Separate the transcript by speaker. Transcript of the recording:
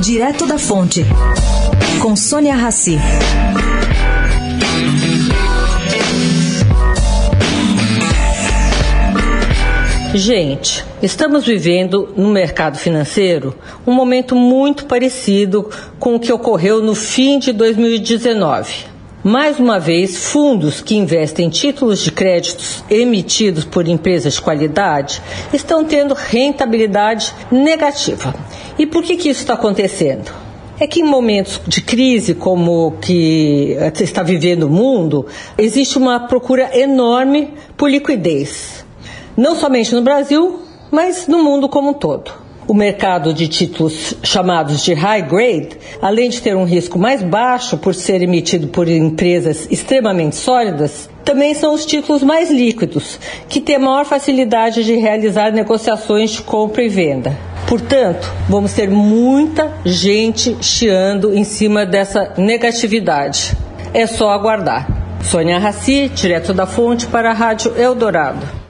Speaker 1: Direto da Fonte, com Sônia Rassi.
Speaker 2: Gente, estamos vivendo no mercado financeiro um momento muito parecido com o que ocorreu no fim de 2019. Mais uma vez, fundos que investem em títulos de créditos emitidos por empresas de qualidade estão tendo rentabilidade negativa. E por que, que isso está acontecendo? É que em momentos de crise como o que está vivendo o mundo, existe uma procura enorme por liquidez. Não somente no Brasil, mas no mundo como um todo. O mercado de títulos chamados de high grade, além de ter um risco mais baixo por ser emitido por empresas extremamente sólidas, também são os títulos mais líquidos, que têm maior facilidade de realizar negociações de compra e venda. Portanto, vamos ter muita gente chiando em cima dessa negatividade. É só aguardar. Sônia Raci, direto da fonte para a Rádio Eldorado.